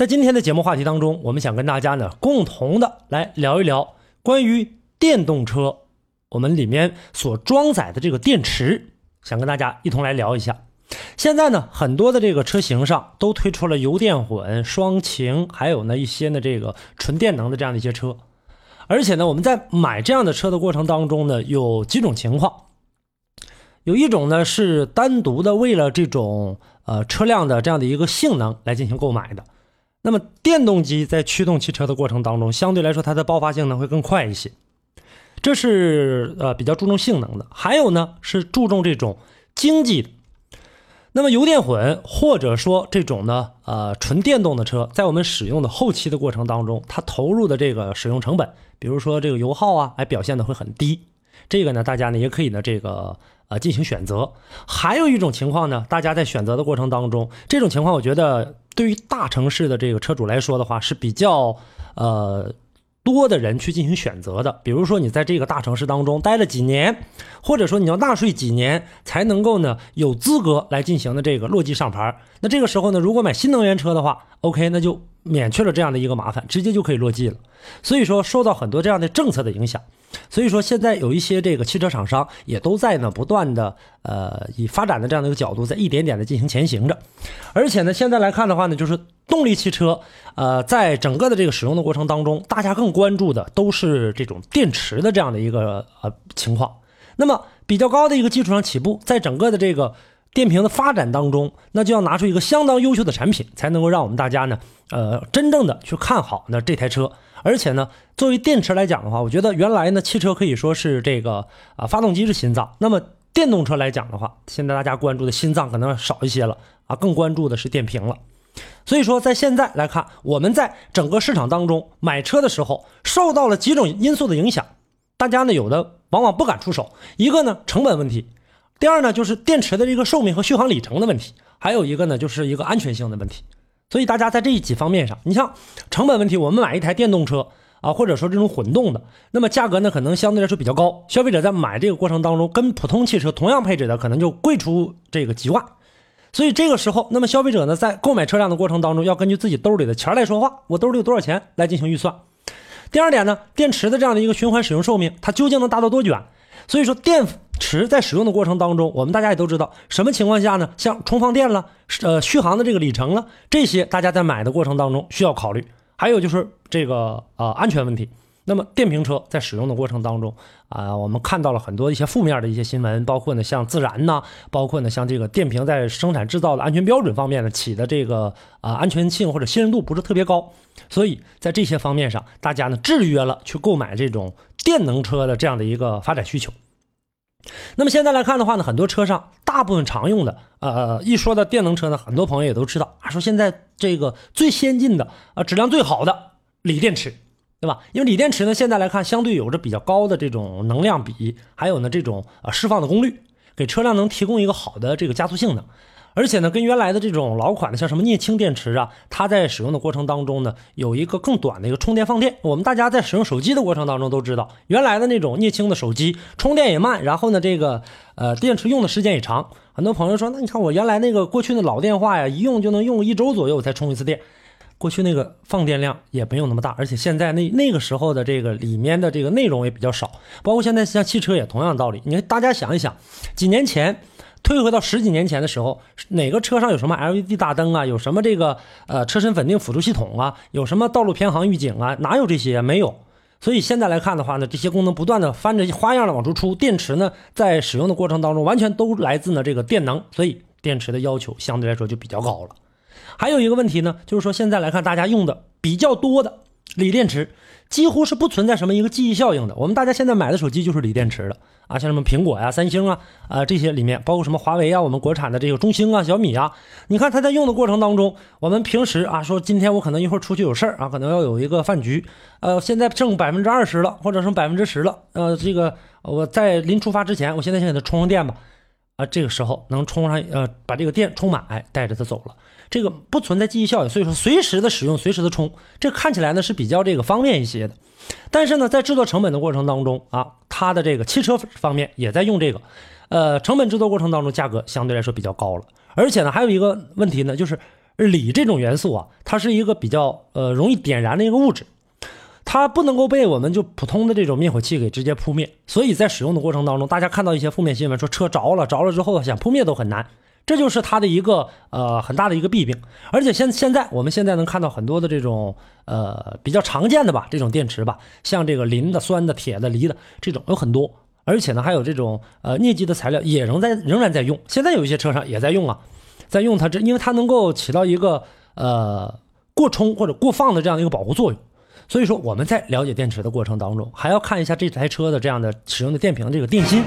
在今天的节目话题当中，我们想跟大家呢共同的来聊一聊关于电动车。我们里面所装载的这个电池，想跟大家一同来聊一下。现在呢，很多的这个车型上都推出了油电混、双擎，还有呢一些呢这个纯电能的这样的一些车。而且呢，我们在买这样的车的过程当中呢，有几种情况。有一种呢是单独的为了这种呃车辆的这样的一个性能来进行购买的。那么电动机在驱动汽车的过程当中，相对来说它的爆发性能会更快一些。这是呃比较注重性能的，还有呢是注重这种经济的。那么油电混或者说这种呢呃纯电动的车，在我们使用的后期的过程当中，它投入的这个使用成本，比如说这个油耗啊，哎表现的会很低。这个呢大家呢也可以呢这个呃进行选择。还有一种情况呢，大家在选择的过程当中，这种情况我觉得对于大城市的这个车主来说的话是比较呃。多的人去进行选择的，比如说你在这个大城市当中待了几年，或者说你要纳税几年才能够呢有资格来进行的这个落地上牌。那这个时候呢，如果买新能源车的话，OK，那就免去了这样的一个麻烦，直接就可以落地了。所以说受到很多这样的政策的影响。所以说，现在有一些这个汽车厂商也都在呢，不断的呃，以发展的这样的一个角度，在一点点的进行前行着。而且呢，现在来看的话呢，就是动力汽车，呃，在整个的这个使用的过程当中，大家更关注的都是这种电池的这样的一个呃情况。那么比较高的一个基础上起步，在整个的这个电瓶的发展当中，那就要拿出一个相当优秀的产品，才能够让我们大家呢，呃，真正的去看好那这台车。而且呢，作为电池来讲的话，我觉得原来呢，汽车可以说是这个啊，发动机是心脏。那么电动车来讲的话，现在大家关注的心脏可能少一些了啊，更关注的是电瓶了。所以说，在现在来看，我们在整个市场当中买车的时候，受到了几种因素的影响。大家呢，有的往往不敢出手。一个呢，成本问题；第二呢，就是电池的这个寿命和续航里程的问题；还有一个呢，就是一个安全性的问题。所以大家在这几方面上，你像成本问题，我们买一台电动车啊，或者说这种混动的，那么价格呢可能相对来说比较高，消费者在买这个过程当中，跟普通汽车同样配置的可能就贵出这个几万。所以这个时候，那么消费者呢在购买车辆的过程当中，要根据自己兜里的钱来说话，我兜里有多少钱来进行预算。第二点呢，电池的这样的一个循环使用寿命，它究竟能达到多久？所以说电。池在使用的过程当中，我们大家也都知道，什么情况下呢？像充放电了，呃，续航的这个里程了，这些大家在买的过程当中需要考虑。还有就是这个呃安全问题。那么电瓶车在使用的过程当中啊，我们看到了很多一些负面的一些新闻，包括呢像自燃呐，包括呢像这个电瓶在生产制造的安全标准方面呢起的这个啊安全性或者信任度不是特别高。所以在这些方面上，大家呢制约了去购买这种电能车的这样的一个发展需求。那么现在来看的话呢，很多车上大部分常用的，呃，一说到电能车呢，很多朋友也都知道啊，说现在这个最先进的啊，质量最好的锂电池，对吧？因为锂电池呢，现在来看相对有着比较高的这种能量比，还有呢这种啊释放的功率，给车辆能提供一个好的这个加速性能。而且呢，跟原来的这种老款的，像什么镍氢电池啊，它在使用的过程当中呢，有一个更短的一个充电放电。我们大家在使用手机的过程当中都知道，原来的那种镍氢的手机充电也慢，然后呢，这个呃电池用的时间也长。很多朋友说，那你看我原来那个过去的老电话呀，一用就能用一周左右才充一次电，过去那个放电量也没有那么大，而且现在那那个时候的这个里面的这个内容也比较少，包括现在像汽车也同样道理。你看大家想一想，几年前。退回到十几年前的时候，哪个车上有什么 LED 大灯啊？有什么这个呃车身稳定辅助系统啊？有什么道路偏航预警啊？哪有这些？没有。所以现在来看的话呢，这些功能不断的翻着花样的往出出，电池呢在使用的过程当中，完全都来自呢这个电能，所以电池的要求相对来说就比较高了。还有一个问题呢，就是说现在来看大家用的比较多的锂电池。几乎是不存在什么一个记忆效应的。我们大家现在买的手机就是锂电池的啊，像什么苹果呀、三星啊啊这些里面，包括什么华为啊，我们国产的这个中兴啊、小米啊，你看它在用的过程当中，我们平时啊说今天我可能一会儿出去有事儿啊，可能要有一个饭局，呃，现在剩百分之二十了，或者剩百分之十了，呃，这个我在临出发之前，我现在先给它充上电吧，啊，这个时候能充上呃把这个电充满，哎，带着它走了。这个不存在记忆效应，所以说随时的使用，随时的充，这看起来呢是比较这个方便一些的。但是呢，在制作成本的过程当中啊，它的这个汽车方面也在用这个，呃，成本制作过程当中价格相对来说比较高了。而且呢，还有一个问题呢，就是锂这种元素啊，它是一个比较呃容易点燃的一个物质，它不能够被我们就普通的这种灭火器给直接扑灭。所以在使用的过程当中，大家看到一些负面新闻说车着了，着了之后想扑灭都很难。这就是它的一个呃很大的一个弊病，而且现现在我们现在能看到很多的这种呃比较常见的吧这种电池吧，像这个磷的、酸的、铁的、锂的这种有很多，而且呢还有这种呃镍基的材料也仍在仍然在用，现在有一些车上也在用啊，在用它这，因为它能够起到一个呃过充或者过放的这样一个保护作用，所以说我们在了解电池的过程当中，还要看一下这台车的这样的使用的电瓶这个电芯。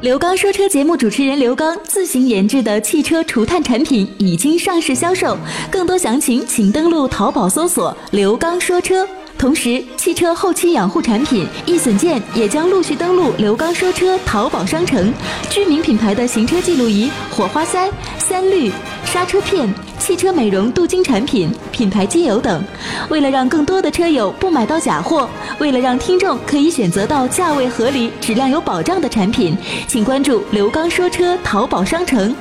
刘刚说车节目主持人刘刚自行研制的汽车除碳产品已经上市销售，更多详情请登录淘宝搜索“刘刚说车”。同时，汽车后期养护产品、易损件也将陆续登陆刘刚说车淘宝商城。知名品牌的行车记录仪、火花塞、三滤、刹车片。汽车美容镀金产品、品牌机油等，为了让更多的车友不买到假货，为了让听众可以选择到价位合理、质量有保障的产品，请关注刘刚说车淘宝商城。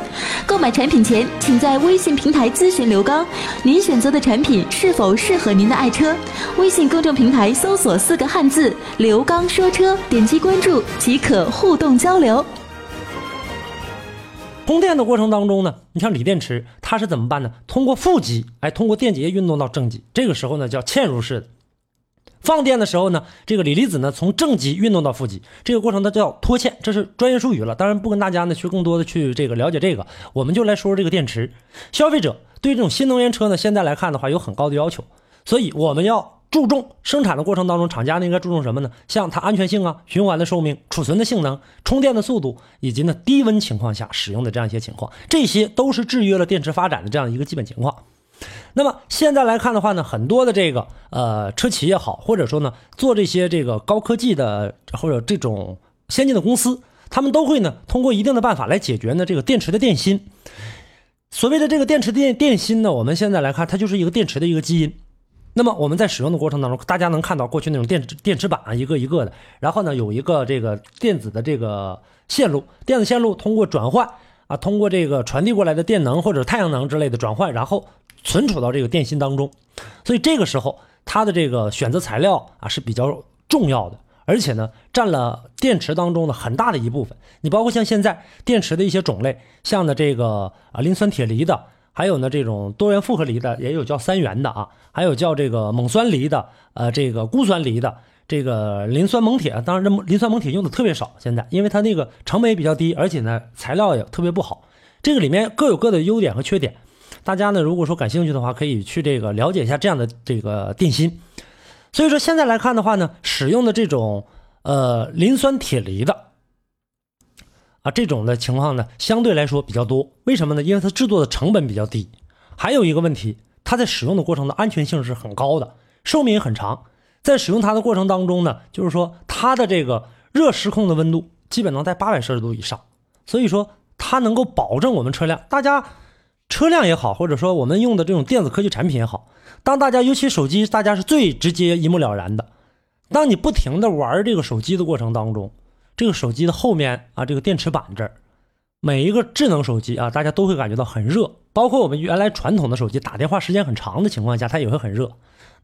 购买产品前，请在微信平台咨询刘刚，您选择的产品是否适合您的爱车。微信公众平台搜索四个汉字“刘刚说车”，点击关注即可互动交流。充电的过程当中呢，你像锂电池，它是怎么办呢？通过负极，哎，通过电解液运动到正极，这个时候呢叫嵌入式的。放电的时候呢，这个锂离子呢从正极运动到负极，这个过程它叫脱嵌，这是专业术语了。当然不跟大家呢去更多的去这个了解这个，我们就来说说这个电池。消费者对这种新能源车呢，现在来看的话有很高的要求，所以我们要。注重生产的过程当中，厂家呢应该注重什么呢？像它安全性啊、循环的寿命、储存的性能、充电的速度，以及呢低温情况下使用的这样一些情况，这些都是制约了电池发展的这样一个基本情况。那么现在来看的话呢，很多的这个呃车企也好，或者说呢做这些这个高科技的或者这种先进的公司，他们都会呢通过一定的办法来解决呢这个电池的电芯。所谓的这个电池电电芯呢，我们现在来看，它就是一个电池的一个基因。那么我们在使用的过程当中，大家能看到过去那种电池电池板啊，一个一个的，然后呢有一个这个电子的这个线路，电子线路通过转换啊，通过这个传递过来的电能或者太阳能之类的转换，然后存储到这个电芯当中。所以这个时候它的这个选择材料啊是比较重要的，而且呢占了电池当中的很大的一部分。你包括像现在电池的一些种类，像的这个啊磷酸铁锂的。还有呢，这种多元复合锂的也有叫三元的啊，还有叫这个锰酸锂的，呃，这个钴酸锂的，这个磷酸锰铁，当然这磷酸锰铁用的特别少，现在因为它那个成本也比较低，而且呢材料也特别不好。这个里面各有各的优点和缺点，大家呢如果说感兴趣的话，可以去这个了解一下这样的这个电芯。所以说现在来看的话呢，使用的这种呃磷酸铁锂的。啊，这种的情况呢，相对来说比较多。为什么呢？因为它制作的成本比较低。还有一个问题，它在使用的过程的安全性是很高的，寿命也很长。在使用它的过程当中呢，就是说它的这个热失控的温度基本能在八百摄氏度以上，所以说它能够保证我们车辆，大家车辆也好，或者说我们用的这种电子科技产品也好，当大家尤其手机，大家是最直接一目了然的。当你不停的玩这个手机的过程当中。这个手机的后面啊，这个电池板这儿，每一个智能手机啊，大家都会感觉到很热。包括我们原来传统的手机，打电话时间很长的情况下，它也会很热。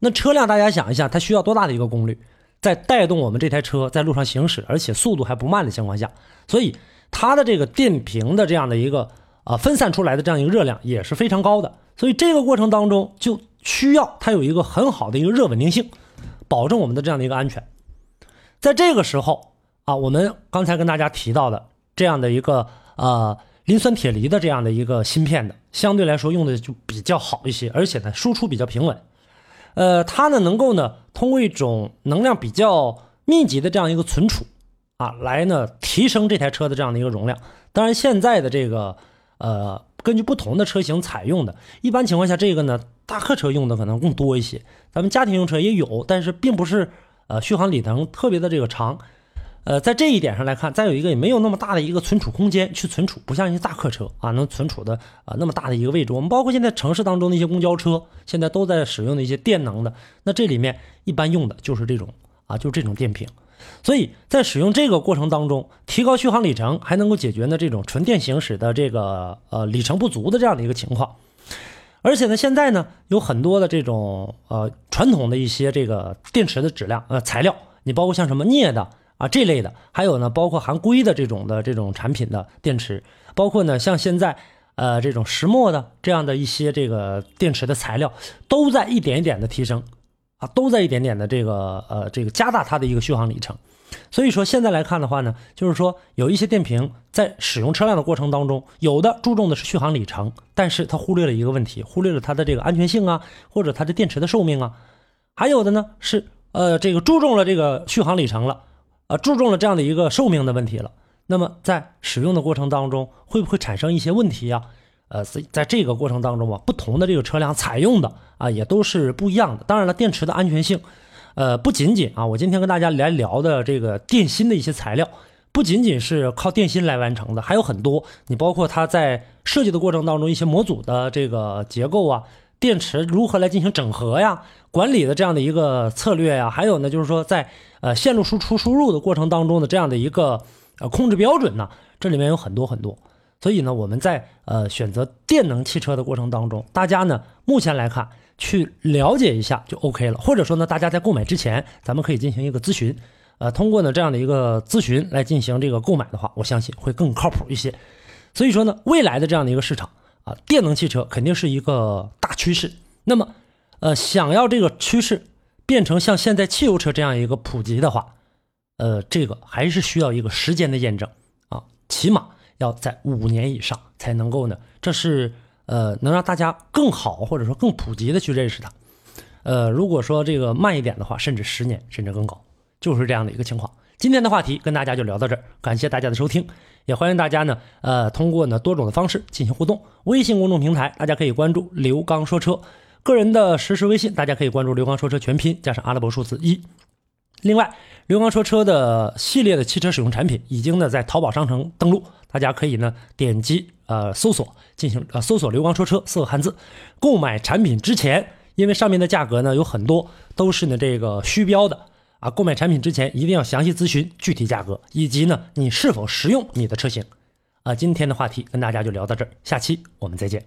那车辆大家想一下，它需要多大的一个功率？在带动我们这台车在路上行驶，而且速度还不慢的情况下，所以它的这个电瓶的这样的一个啊分散出来的这样一个热量也是非常高的，所以这个过程当中就需要它有一个很好的一个热稳定性，保证我们的这样的一个安全。在这个时候啊，我们刚才跟大家提到的这样的一个呃。磷酸铁锂的这样的一个芯片的，相对来说用的就比较好一些，而且呢输出比较平稳。呃，它呢能够呢通过一种能量比较密集的这样一个存储啊，来呢提升这台车的这样的一个容量。当然，现在的这个呃，根据不同的车型采用的，一般情况下这个呢大客车用的可能更多一些，咱们家庭用车也有，但是并不是呃续航里程特别的这个长。呃，在这一点上来看，再有一个也没有那么大的一个存储空间去存储，不像一些大客车啊，能存储的啊那么大的一个位置。我们包括现在城市当中的一些公交车，现在都在使用的一些电能的，那这里面一般用的就是这种啊，就是这种电瓶。所以在使用这个过程当中，提高续航里程，还能够解决呢这种纯电行驶的这个呃里程不足的这样的一个情况。而且呢，现在呢有很多的这种呃传统的一些这个电池的质量呃材料，你包括像什么镍的。啊，这类的还有呢，包括含硅的这种的这种产品的电池，包括呢像现在呃这种石墨的这样的一些这个电池的材料，都在一点一点的提升，啊，都在一点点的这个呃这个加大它的一个续航里程。所以说现在来看的话呢，就是说有一些电瓶在使用车辆的过程当中，有的注重的是续航里程，但是它忽略了一个问题，忽略了它的这个安全性啊，或者它的电池的寿命啊，还有的呢是呃这个注重了这个续航里程了。啊，注重了这样的一个寿命的问题了。那么在使用的过程当中，会不会产生一些问题呀？呃，在在这个过程当中啊，不同的这个车辆采用的啊，也都是不一样的。当然了，电池的安全性，呃，不仅仅啊，我今天跟大家来聊的这个电芯的一些材料，不仅仅是靠电芯来完成的，还有很多。你包括它在设计的过程当中，一些模组的这个结构啊，电池如何来进行整合呀？管理的这样的一个策略呀，还有呢，就是说在呃线路输出输入的过程当中的这样的一个呃控制标准呢，这里面有很多很多。所以呢，我们在呃选择电能汽车的过程当中，大家呢目前来看去了解一下就 OK 了，或者说呢，大家在购买之前，咱们可以进行一个咨询，呃，通过呢这样的一个咨询来进行这个购买的话，我相信会更靠谱一些。所以说呢，未来的这样的一个市场啊，电能汽车肯定是一个大趋势。那么。呃，想要这个趋势变成像现在汽油车这样一个普及的话，呃，这个还是需要一个时间的验证啊，起码要在五年以上才能够呢。这是呃，能让大家更好或者说更普及的去认识它。呃，如果说这个慢一点的话，甚至十年甚至更高，就是这样的一个情况。今天的话题跟大家就聊到这儿，感谢大家的收听，也欢迎大家呢，呃，通过呢多种的方式进行互动。微信公众平台大家可以关注刘刚说车。个人的实时微信，大家可以关注“刘刚说车”全拼加上阿拉伯数字一。另外，刘刚说车的系列的汽车使用产品已经呢在淘宝商城登录，大家可以呢点击呃搜索进行呃搜索“刘刚说车”四个汉字。购买产品之前，因为上面的价格呢有很多都是呢这个虚标的啊，购买产品之前一定要详细咨询具体价格以及呢你是否实用你的车型。啊，今天的话题跟大家就聊到这儿，下期我们再见。